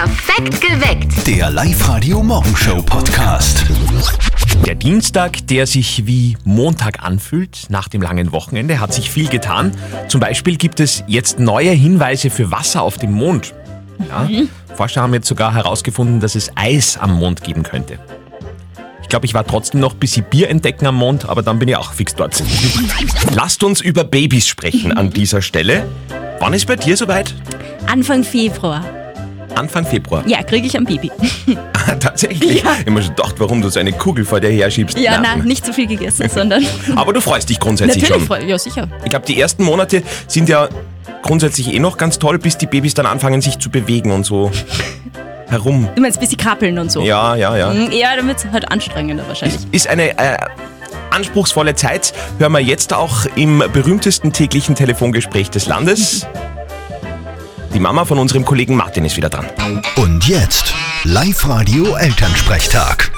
Perfekt geweckt. Der Live-Radio Morgenshow Podcast. Der Dienstag, der sich wie Montag anfühlt, nach dem langen Wochenende, hat sich viel getan. Zum Beispiel gibt es jetzt neue Hinweise für Wasser auf dem Mond. Ja, Forscher haben jetzt sogar herausgefunden, dass es Eis am Mond geben könnte. Ich glaube, ich war trotzdem noch ein bisschen Bier entdecken am Mond, aber dann bin ich auch fix dort. Lasst uns über Babys sprechen an dieser Stelle. Wann ist bei dir soweit? Anfang Februar. Anfang Februar. Ja, kriege ich ein Baby. Tatsächlich. Ja. Mir schon gedacht, warum du so eine Kugel vor dir herschiebst. Ja, nein, nicht zu viel gegessen, sondern Aber du freust dich grundsätzlich natürlich schon. Ja, sicher. Ich glaube, die ersten Monate sind ja grundsätzlich eh noch ganz toll, bis die Babys dann anfangen, sich zu bewegen und so herum. Du meinst, bis sie krabbeln und so. Ja, ja, ja. Mm, Ja, dann wird es halt anstrengender wahrscheinlich. Ist eine äh, anspruchsvolle Zeit. Hören wir jetzt auch im berühmtesten täglichen Telefongespräch des Landes. Die Mama von unserem Kollegen Martin ist wieder dran. Und jetzt Live-Radio Elternsprechtag.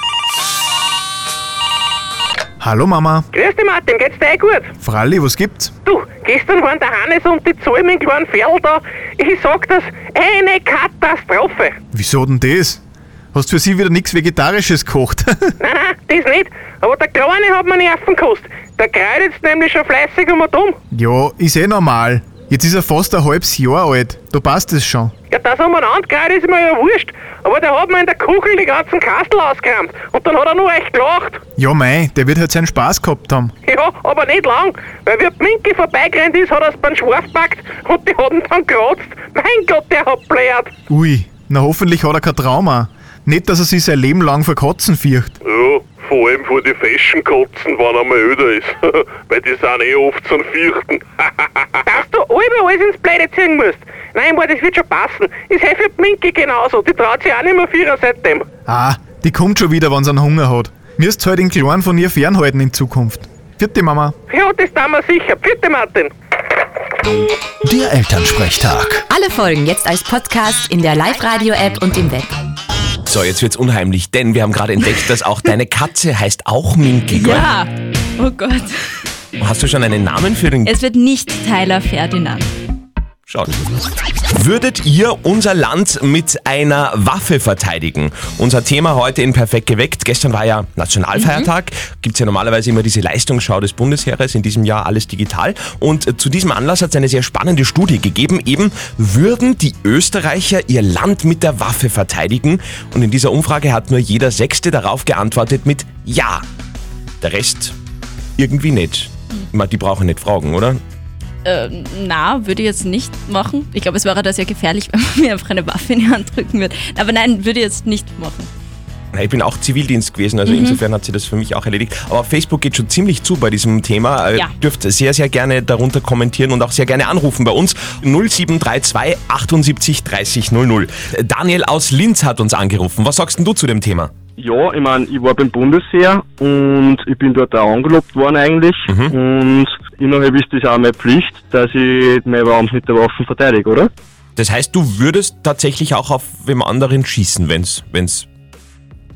Hallo Mama. Grüß dich Martin, geht's dir eh gut? Fralli, was gibt's? Du, gestern waren der Hannes und die Zoe mit dem kleinen Pferd da. Ich sag das, eine Katastrophe. Wieso denn das? Hast für sie wieder nichts Vegetarisches gekocht? Nein, nein, das nicht. Aber der Kleine hat mir Nerven gekostet. Der kreut jetzt nämlich schon fleißig um und um. ja, ist eh normal. Jetzt ist er fast ein halbes Jahr alt. Da passt es schon. Ja, das umeinander kreut ist mir ja wurscht. Aber der hat mir in der Kugel die ganzen Kastel ausgeräumt. Und dann hat er nur echt gelacht. Ja, mei, der wird halt seinen Spaß gehabt haben. Ja, aber nicht lang. Weil wie Minke vorbeigerannt ist, hat er es beim Schwarf gepackt und die hat ihn dann gerotzt. Mein Gott, der hat blärt. Ui, na hoffentlich hat er kein Trauma. Nicht, dass er sich sein Leben lang vor Katzen fürcht. Ja, vor allem vor die Fashion-Kotzen, wenn er mal öder ist. Weil die sind eh oft zum Fürchten. Dass du alle alles ins Blöde ziehen musst. Nein, mal, das wird schon passen. Ist eh für die Minke genauso. Die traut sich auch nicht mehr vierer seitdem. Ah, die kommt schon wieder, wenn sie einen Hunger hat. Müsst halt den Kleinen von ihr fernhalten in Zukunft. Vierte Mama. Ja, das tun wir sicher. Bitte, Martin. Der Elternsprechtag. Alle Folgen jetzt als Podcast in der Live-Radio-App und im Web. So, jetzt wird's unheimlich, denn wir haben gerade entdeckt, dass auch deine Katze heißt auch Minky. gell? Ja. Oh Gott. Hast du schon einen Namen für den Es wird nicht Tyler Ferdinand. Schaut. Würdet ihr unser Land mit einer Waffe verteidigen? Unser Thema heute in Perfekt geweckt. Gestern war ja Nationalfeiertag. Gibt's ja normalerweise immer diese Leistungsschau des Bundesheeres. In diesem Jahr alles digital. Und äh, zu diesem Anlass hat es eine sehr spannende Studie gegeben. Eben, würden die Österreicher ihr Land mit der Waffe verteidigen? Und in dieser Umfrage hat nur jeder Sechste darauf geantwortet mit Ja. Der Rest irgendwie nicht. Ich meine, Die brauchen nicht fragen, oder? Äh, na, würde ich jetzt nicht machen. Ich glaube, es wäre da sehr gefährlich, wenn man mir einfach eine Waffe in die Hand drücken würde. Aber nein, würde ich jetzt nicht machen. Ich bin auch Zivildienst gewesen, Mhm. also insofern hat sie das für mich auch erledigt. Aber auf Facebook geht schon ziemlich zu bei diesem Thema. Äh, Ja. Dürft sehr, sehr gerne darunter kommentieren und auch sehr gerne anrufen bei uns. 0732 78 30 00. Äh, Daniel aus Linz hat uns angerufen. Was sagst denn du zu dem Thema? Ja, ich meine, ich war beim Bundesheer und ich bin dort auch angelobt worden eigentlich. Und innerhalb ist das auch meine Pflicht, dass ich mein Land mit der Waffe verteidige, oder? Das heißt, du würdest tatsächlich auch auf wem anderen schießen, wenn's wenn's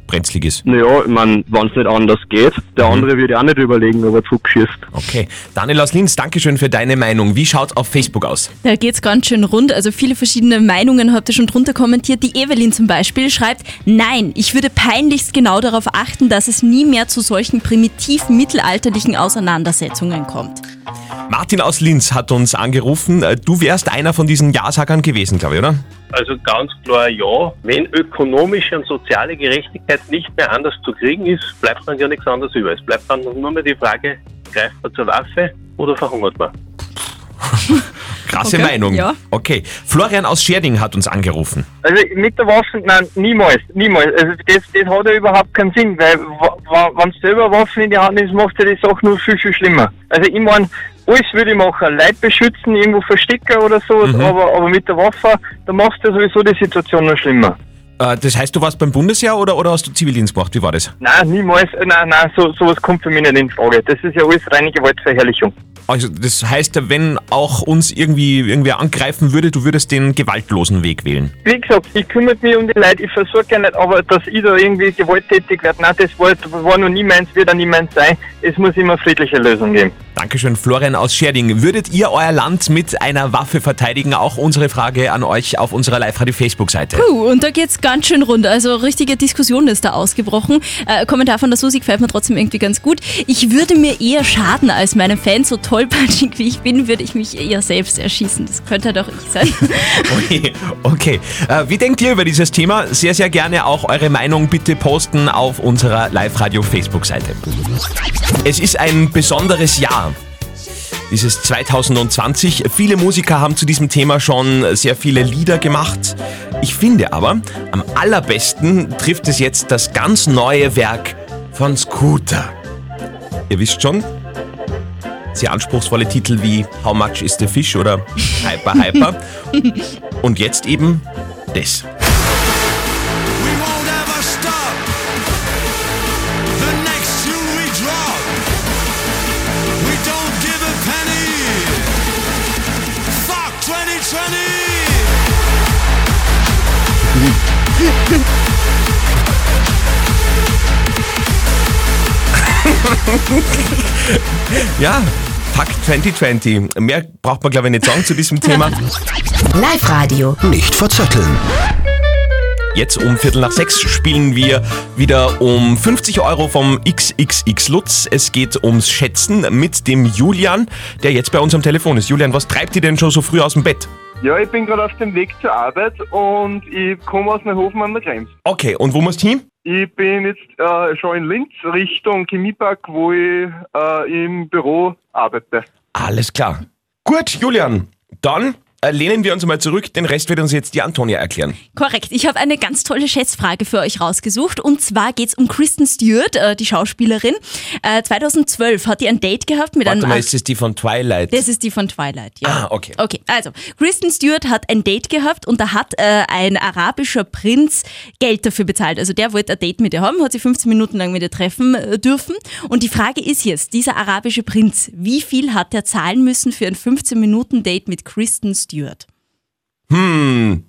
brenzlig ist. Naja, ich meine, wenn es nicht anders geht, der andere würde auch nicht überlegen, ob er zurückschießt. Okay. Daniel aus Linz, Dankeschön für deine Meinung. Wie schaut's auf Facebook aus? Da geht's ganz schön rund. Also viele verschiedene Meinungen habt ihr schon drunter kommentiert. Die Evelyn zum Beispiel schreibt, nein, ich würde peinlichst genau darauf achten, dass es nie mehr zu solchen primitiv mittelalterlichen Auseinandersetzungen kommt. Martin aus Linz hat uns angerufen. Äh, Du wärst einer von diesen Ja-Sagern gewesen, glaube ich, oder? Also ganz klar ja. Wenn ökonomische und soziale Gerechtigkeit nicht mehr anders zu kriegen ist, bleibt dann ja nichts anderes über. Es bleibt dann nur mehr die Frage, greift man zur Waffe oder verhungert man? Krasse Okay, Meinung. ja. Okay. Florian aus Scherding hat uns angerufen. Also mit der Waffe, nein, niemals, niemals. Also das, das hat ja überhaupt keinen Sinn, weil wenn du selber Waffen in die Hand nimmst, macht ja die Sache nur viel, viel schlimmer. Also ich meine, alles würde ich machen, Leute beschützen, irgendwo verstecken oder so, aber, aber mit der Waffe, da machst du sowieso die Situation noch schlimmer. Äh, das heißt, du warst beim Bundesheer oder, oder hast du Zivildienst gemacht? Wie war das? Nein, niemals, nein, nein, so, sowas kommt für mich nicht in Frage. Das ist ja alles reine Gewaltverherrlichung. Also das heißt, wenn auch uns irgendwie irgendwer angreifen würde, du würdest den gewaltlosen Weg wählen. Wie gesagt, ich kümmere mich um die Leute, ich versuche ja nicht, aber dass ich da irgendwie gewalttätig werde, nein, das war, war noch nie meins, wird auch nie meins sein. Es muss immer friedliche Lösungen geben. Dankeschön, Florian aus Scherding. Würdet ihr euer Land mit einer Waffe verteidigen? Auch unsere Frage an euch auf unserer Live-Radio-Facebook-Seite. Puh, und da geht's ganz schön rund. Also richtige Diskussion ist da ausgebrochen. Äh, Kommentar von der Susi gefällt mir trotzdem irgendwie ganz gut. Ich würde mir eher schaden als meinem Fan. So tollpatschig wie ich bin, würde ich mich eher selbst erschießen. Das könnte doch ich sein. Okay, okay. Äh, wie denkt ihr über dieses Thema? Sehr, sehr gerne auch eure Meinung bitte posten auf unserer Live-Radio-Facebook-Seite. Es ist ein besonderes Jahr. Dieses 2020. Viele Musiker haben zu diesem Thema schon sehr viele Lieder gemacht. Ich finde aber, am allerbesten trifft es jetzt das ganz neue Werk von Scooter. Ihr wisst schon, sehr anspruchsvolle Titel wie How Much is the Fish oder Hyper Hyper. Und jetzt eben das. Ja, Fakt 2020. Mehr braucht man glaube ich nicht sagen zu diesem Thema. Live-Radio. Nicht verzetteln. Jetzt um Viertel nach sechs spielen wir wieder um 50 Euro vom XXX Lutz. Es geht ums Schätzen mit dem Julian, der jetzt bei uns am Telefon ist. Julian, was treibt dich denn schon so früh aus dem Bett? Ja, ich bin gerade auf dem Weg zur Arbeit und ich komme aus Neuhofen an der Krems. Okay, und wo musst du hin? Ich bin jetzt äh, schon in Linz Richtung Chemiepark, wo ich äh, im Büro arbeite. Alles klar. Gut, Julian, dann lehnen wir uns mal zurück. Den Rest wird uns jetzt die Antonia erklären. Korrekt. Ich habe eine ganz tolle Schätzfrage für euch rausgesucht. Und zwar geht's um Kristen Stewart, äh, die Schauspielerin. Äh, 2012 hat die ein Date gehabt mit Warte einem... mal, ist das die von Twilight? Das ist die von Twilight, ja. Ah, okay. Okay, also Kristen Stewart hat ein Date gehabt und da hat äh, ein arabischer Prinz Geld dafür bezahlt. Also der wollte ein Date mit ihr haben, hat sie 15 Minuten lang mit ihr treffen äh, dürfen. Und die Frage ist jetzt, dieser arabische Prinz, wie viel hat er zahlen müssen für ein 15 Minuten Date mit Kristen Stewart? Hm.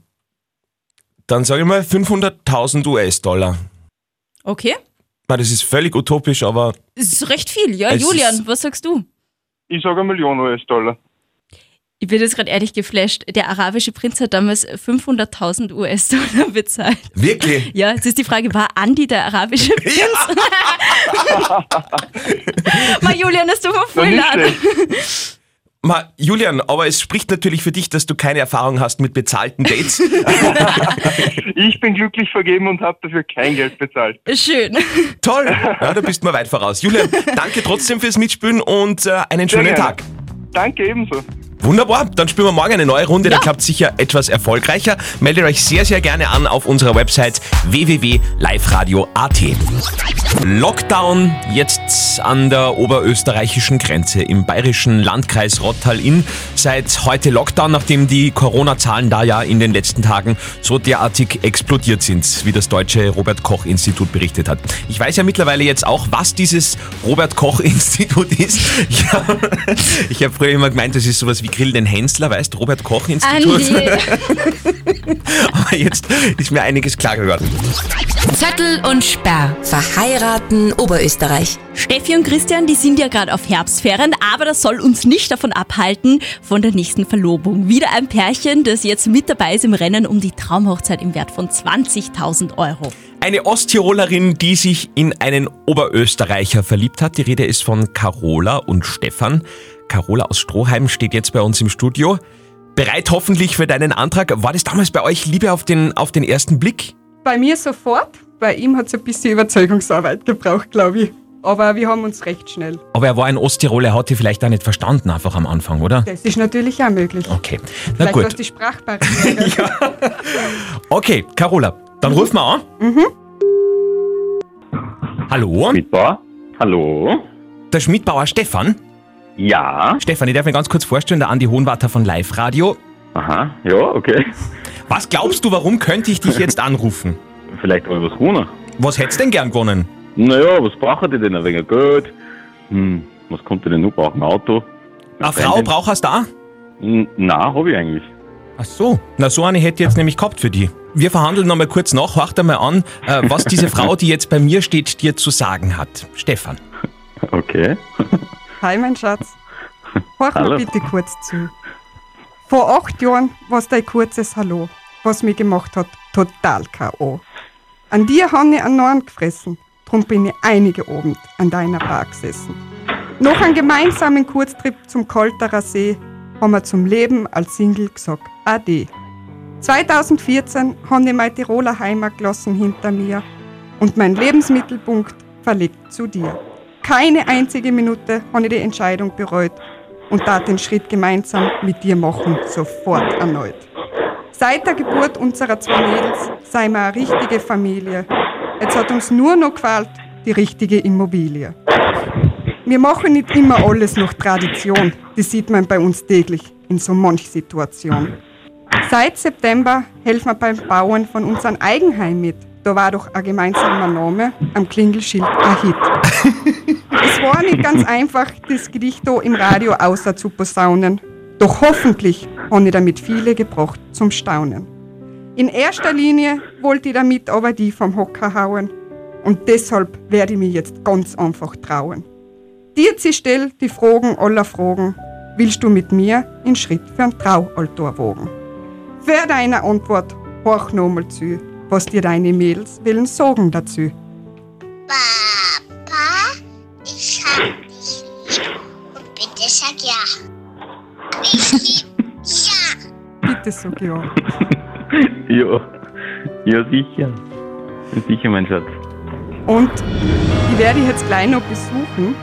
Dann sage ich mal 500.000 US-Dollar. Okay, Na, Das ist völlig utopisch, aber das ist recht viel, ja. Es Julian, was sagst du? Ich sage eine Million US-Dollar. Ich bin jetzt gerade ehrlich geflasht. Der arabische Prinz hat damals 500.000 US-Dollar bezahlt. wirklich. Ja, jetzt ist die Frage, war Andi der arabische Prinz? Mal Julian, das tut mir voll nicht leid. Ma, Julian, aber es spricht natürlich für dich, dass du keine Erfahrung hast mit bezahlten Dates. Ich bin glücklich vergeben und habe dafür kein Geld bezahlt. Schön. Toll. Ja, da bist du mal weit voraus. Julian, danke trotzdem fürs Mitspielen und äh, einen schönen. Tag. Danke ebenso. Wunderbar, dann spielen wir morgen eine neue Runde, da klappt sicher etwas erfolgreicher. Meldet euch sehr, sehr gerne an auf unserer Website www.liveradio.at. Lockdown jetzt an der oberösterreichischen Grenze im bayerischen Landkreis Rottal-Inn. Seit heute Lockdown, nachdem die Corona-Zahlen da ja in den letzten Tagen so derartig explodiert sind, wie das deutsche Robert-Koch-Institut berichtet hat. Ich weiß ja mittlerweile jetzt auch, was dieses Robert-Koch-Institut ist. Ich habe hab früher immer gemeint, das ist sowas wie Grill den Hensler, weißt du, Robert-Koch-Institut. Andi. Aber jetzt ist mir einiges klar geworden. Zettel und Sperr. Verheiraten Oberösterreich. Steffi und Christian, die sind ja gerade auf Herbstferien, aber das soll uns nicht davon abhalten von der nächsten Verlobung. Wieder ein Pärchen, das jetzt mit dabei ist im Rennen um die Traumhochzeit im Wert von 20.000 Euro. Eine Osttirolerin, die sich in einen Oberösterreicher verliebt hat. Die Rede ist von Carola und Stefan. Carola aus Stroheim steht jetzt bei uns im Studio. Bereit hoffentlich für deinen Antrag. War das damals bei euch Liebe auf den, auf den ersten Blick? Bei mir sofort, bei ihm hat es ein bisschen Überzeugungsarbeit gebraucht, glaube ich. Aber wir haben uns recht schnell. Aber er war ein Osttiroler, er hat die vielleicht auch nicht verstanden, einfach am Anfang, oder? Das ist natürlich auch möglich. Okay, na Vielleicht gut. die Sprachbarriere. Okay, Carola, dann ruf mal an. Mhm. Hallo? Schmidbauer? Hallo? Der Schmidbauer Stefan? Ja. Stefan, ich darf mir ganz kurz vorstellen, der Andi Hohenwarter von Live Radio. Aha, ja, okay. Was glaubst du, warum könnte ich dich jetzt anrufen? Vielleicht habe ich was gewonnen. Was hättest du denn gern gewonnen? Naja, was brauchen die denn? Ein wenig Geld? Hm, was könnte ich denn noch brauchen? Ein Auto? Eine Frau brauchst du da? Nein, habe ich eigentlich. Ach so. Na, so eine hätte ich jetzt nämlich gehabt für die. Wir verhandeln noch mal kurz nach. Horcht einmal an, äh, was diese Frau, die jetzt bei mir steht, dir zu sagen hat. Stefan. Okay. Hi, mein Schatz. Hallo. mir bitte kurz zu. Vor acht Jahren war dein kurzes Hallo, was mich gemacht hat, total K.O. An dir habe ich einen Norn gefressen, drum bin ich einige Abend an deiner Bar gesessen. Noch einen gemeinsamen Kurztrip zum Kolterer See haben wir zum Leben als Single gesagt, Ade. 2014 habe ich meine Tiroler Heimat gelassen hinter mir und mein Lebensmittelpunkt verlegt zu dir. Keine einzige Minute habe ich die Entscheidung bereut und da den Schritt gemeinsam mit dir machen, sofort erneut. Seit der Geburt unserer zwei Mädels sei wir eine richtige Familie. Jetzt hat uns nur noch gefällt, die richtige Immobilie. Wir machen nicht immer alles nach Tradition. Das sieht man bei uns täglich in so manch Situation. Seit September helfen wir beim Bauen von unserem Eigenheim mit. Da war doch ein gemeinsamer Name am Klingelschild ein Hit. es war nicht ganz einfach, das Gedicht da im Radio außer zu posaunen. Doch hoffentlich habe ich damit viele gebracht zum Staunen. In erster Linie wollte ich damit aber die vom Hocker hauen. Und deshalb werde ich mich jetzt ganz einfach trauen. Dir stell die Fragen aller Fragen. Willst du mit mir in Schritt für ein Traualtar wogen? Für deine Antwort horch nochmal zu, was dir deine Mädels willen sagen dazu. Papa, ich hab dich lieb und bitte sag ja. Ich lieb ja. Bitte sag ja. Ja, ja sicher. Sicher, mein Schatz. Und ich werde dich jetzt gleich noch besuchen.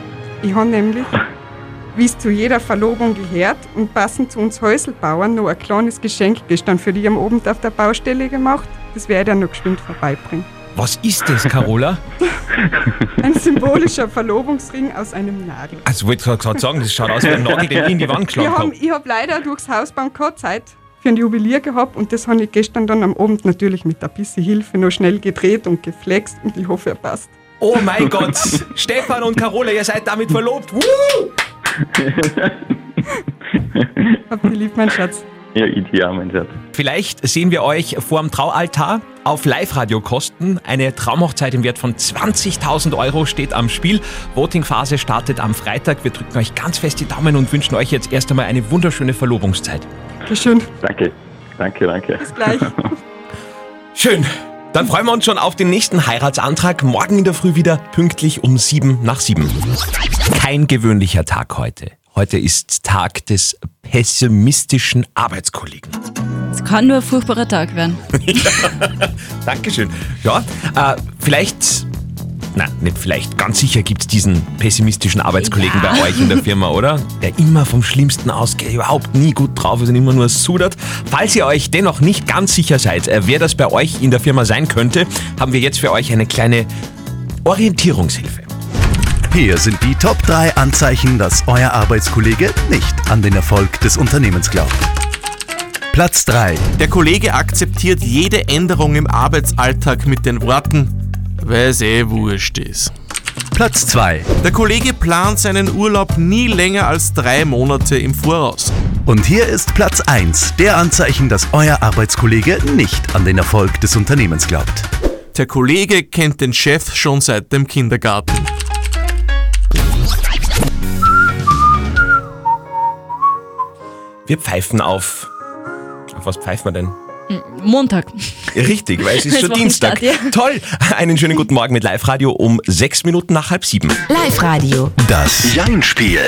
Ich habe nämlich, wie es zu jeder Verlobung gehört und passend zu uns Häuselbauern, noch ein kleines Geschenk gestern für dich am Abend auf der Baustelle gemacht. Das werde ich noch geschwind vorbeibringen. Was ist das, Carola? Ein symbolischer Verlobungsring aus einem Nagel. Also, wollte ich gerade sagen, das schaut aus wie ein Nagel, den ich in die Wand geschlagen habe. ich habe leider durchs Hausbauen keine Zeit für ein Juwelier gehabt und das habe ich gestern dann am Abend natürlich mit ein bisschen Hilfe noch schnell gedreht und geflext und ich hoffe, er passt. Oh mein Gott! Stefan und Carola, ihr seid damit verlobt. Woo! Hab dich lieb, mein Schatz. Ja, auch, mein Schatz. Vielleicht sehen wir euch vor dem Traualtar auf Live-Radio-Kosten. Eine Traumhochzeit im Wert von 20.000 Euro steht am Spiel. Votingphase startet am Freitag. Wir drücken euch ganz fest die Daumen und wünschen euch jetzt erst einmal eine wunderschöne Verlobungszeit. Dankeschön. Danke, danke, danke. Bis gleich. Schön. Dann freuen wir uns schon auf den nächsten Heiratsantrag. Morgen in der Früh wieder pünktlich um sieben nach sieben. Kein gewöhnlicher Tag heute. Heute ist Tag des pessimistischen Arbeitskollegen. Es kann nur ein furchtbarer Tag werden. Dankeschön. Ja, äh, vielleicht, na, nicht vielleicht, ganz sicher gibt es diesen pessimistischen Arbeitskollegen Ja. bei euch in der Firma, oder? Der immer vom Schlimmsten ausgeht, überhaupt nie gut drauf ist und immer nur sudert. Falls ihr euch dennoch nicht ganz sicher seid, äh, wer das bei euch in der Firma sein könnte, haben wir jetzt für euch eine kleine Orientierungshilfe. Hier sind die Top 3 Anzeichen, dass euer Arbeitskollege nicht an den Erfolg des Unternehmens glaubt. Platz 3. Der Kollege akzeptiert jede Änderung im Arbeitsalltag mit den Worten, weil es eh wurscht ist. Platz 2. Der Kollege plant seinen Urlaub nie länger als drei Monate im Voraus. Und hier ist Platz 1 der Anzeichen, dass euer Arbeitskollege nicht an den Erfolg des Unternehmens glaubt. Der Kollege kennt den Chef schon seit dem Kindergarten. Wir pfeifen auf. Auf was pfeifen wir denn? Montag. Richtig, weil es ist schon Dienstag. Start, ja. Toll! Einen schönen guten Morgen mit Live-Radio um sechs Minuten nach halb sieben. Live-Radio. Das Jein-Spiel.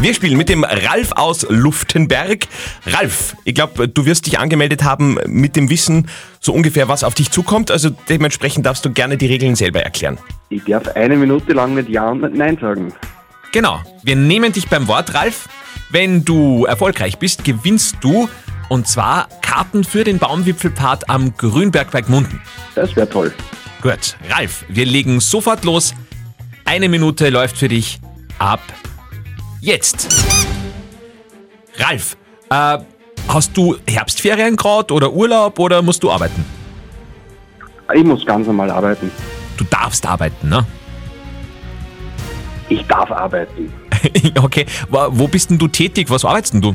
Wir spielen mit dem Ralf aus Luftenberg. Ralf, ich glaube, du wirst dich angemeldet haben mit dem Wissen so ungefähr, was auf dich zukommt. Also dementsprechend darfst du gerne die Regeln selber erklären. Ich darf eine Minute lang nicht Ja und nicht Nein sagen. Genau, wir nehmen dich beim Wort, Ralf. Wenn du erfolgreich bist, gewinnst du und zwar Karten für den Baumwipfelpfad am Grünberg bei Gmunden. Das wäre toll. Gut, Ralf, wir legen sofort los. Eine Minute läuft für dich ab jetzt. Ralf, äh, Hast du Herbstferien gerade oder Urlaub oder musst du arbeiten? Ich muss ganz normal arbeiten. Du darfst arbeiten, ne? Ich darf arbeiten. okay, Wo- bist denn du tätig? Was arbeitest denn du?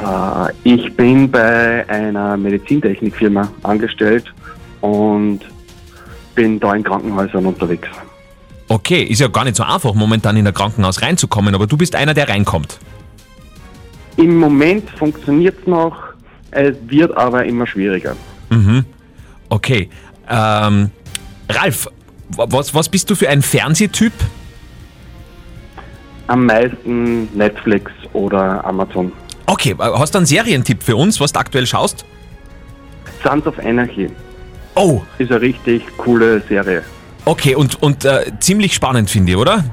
Äh, ich bin bei einer Medizintechnikfirma angestellt und bin da in Krankenhäusern unterwegs. Okay, ist ja gar nicht so einfach, momentan in ein Krankenhaus reinzukommen, aber du bist einer, der reinkommt. Im Moment funktioniert es noch, es wird aber immer schwieriger. Mhm. Okay. Ähm, Ralf, wa- was, was bist du für ein Fernsehtyp? Am meisten Netflix oder Amazon. Okay, äh, hast du einen Serientipp für uns, was du aktuell schaust? Sons of Anarchy. Oh. Ist eine richtig coole Serie. Okay, und, und äh, ziemlich spannend, finde ich, oder?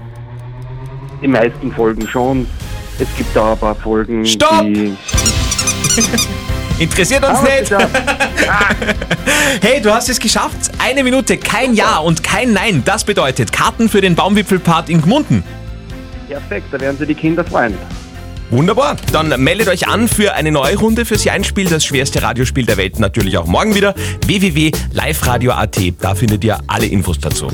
Die meisten Folgen schon. Es gibt da ein paar Folgen, Stopp! die... Interessiert uns nicht. hey, du hast es geschafft. Eine Minute, kein Ja und kein Nein. Das bedeutet Karten für den Baumwipfelpart in Gmunden. Perfekt, da werden sie die Kinder freuen. Wunderbar. Dann meldet euch an für eine neue Runde fürs Einspiel. Das schwerste Radiospiel der Welt natürlich auch morgen wieder. www.liveradio.at. Da findet ihr alle Infos dazu.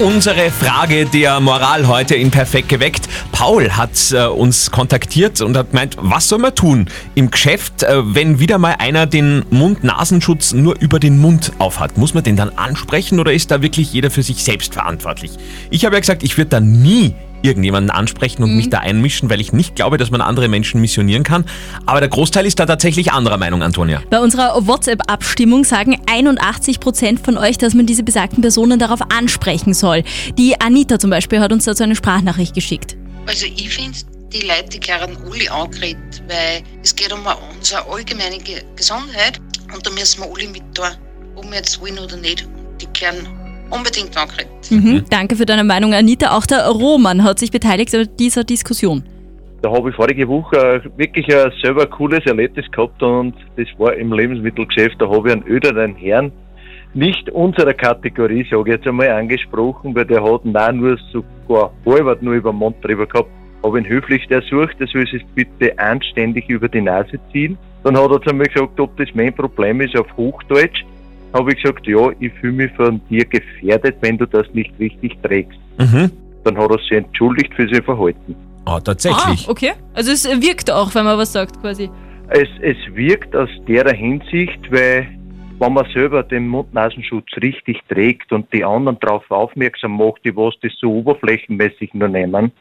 Unsere Frage der Moral heute in Perfekt geweckt. Paul hat äh, uns kontaktiert und hat gemeint, was soll man tun im Geschäft, äh, wenn wieder mal einer den Mund-Nasenschutz nur über den Mund aufhat? Muss man den dann ansprechen oder ist da wirklich jeder für sich selbst verantwortlich? Ich habe ja gesagt, ich würde da nie irgendjemanden ansprechen und mich da einmischen, weil ich nicht glaube, dass man andere Menschen missionieren kann. Aber der Großteil ist da tatsächlich anderer Meinung, Antonia. Bei unserer WhatsApp-Abstimmung sagen 81% von euch, dass man diese besagten Personen darauf ansprechen soll. Die Anita zum Beispiel hat uns dazu eine Sprachnachricht geschickt. Also ich finde, die Leute, die gehören alle angeredet, weil es geht um unsere allgemeine Ge Gesundheit und da müssen wir alle mit da, ob wir jetzt wollen oder nicht. Die gehören unbedingt angeredet. Mhm. Danke für deine Meinung, Anita. Auch der Roman hat sich beteiligt an dieser Diskussion. Da habe ich vorige Woche wirklich ein selber cooles Erlebnis gehabt und das war im Lebensmittelgeschäft. Da habe ich einen öderen Herrn, nicht unserer Kategorie, sage ich jetzt einmal, angesprochen, weil der hat nein nur sogar halbert nur über den Mund drüber gehabt. Habe ihn höflich ersucht, er soll sich bitte anständig über die Nase ziehen. Dann hat er zu mir gesagt, ob das mein Problem ist auf Hochdeutsch. Habe ich gesagt, ja, ich fühle mich von dir gefährdet, wenn du das nicht richtig trägst. Mhm. Dann hat er sich entschuldigt für sein Verhalten. Oh, tatsächlich. Ah, okay. Also es wirkt auch, wenn man was sagt quasi. Es, es wirkt aus der Hinsicht, weil wenn man selber den Mund-Nasenschutz richtig trägt und die anderen darauf aufmerksam macht, die was das so oberflächenmäßig nur nehmen,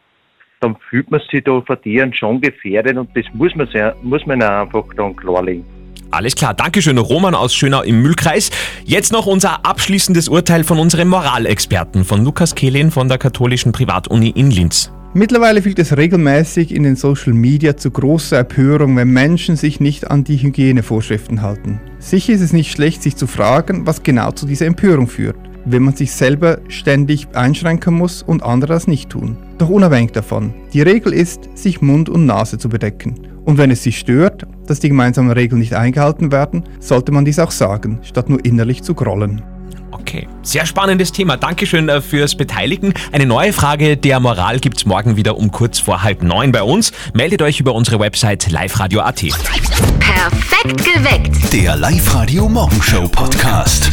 dann fühlt man sich da von deren schon gefährdet und das muss man, sehr, muss man einfach dann klarlegen. Alles klar, Dankeschön, Roman aus Schönau im Mühlkreis. Jetzt noch unser abschließendes Urteil von unserem Moralexperten, von Lukas Kehlin von der katholischen Privatuni in Linz. Mittlerweile führt es regelmäßig in den Social Media zu großer Empörung, wenn Menschen sich nicht an die Hygienevorschriften halten. Sicher ist es nicht schlecht, sich zu fragen, was genau zu dieser Empörung führt, wenn man sich selber ständig einschränken muss und andere das nicht tun. Doch unabhängig davon, die Regel ist, sich Mund und Nase zu bedecken. Und wenn es sich stört, dass die gemeinsamen Regeln nicht eingehalten werden, sollte man dies auch sagen, statt nur innerlich zu grollen. Okay, sehr spannendes Thema. Dankeschön äh, fürs Beteiligen. Eine neue Frage der Moral gibt's morgen wieder um kurz vor halb neun bei uns. Meldet euch über unsere Website liveradio.at. Perfekt geweckt. Der Live-Radio Morgenshow Podcast.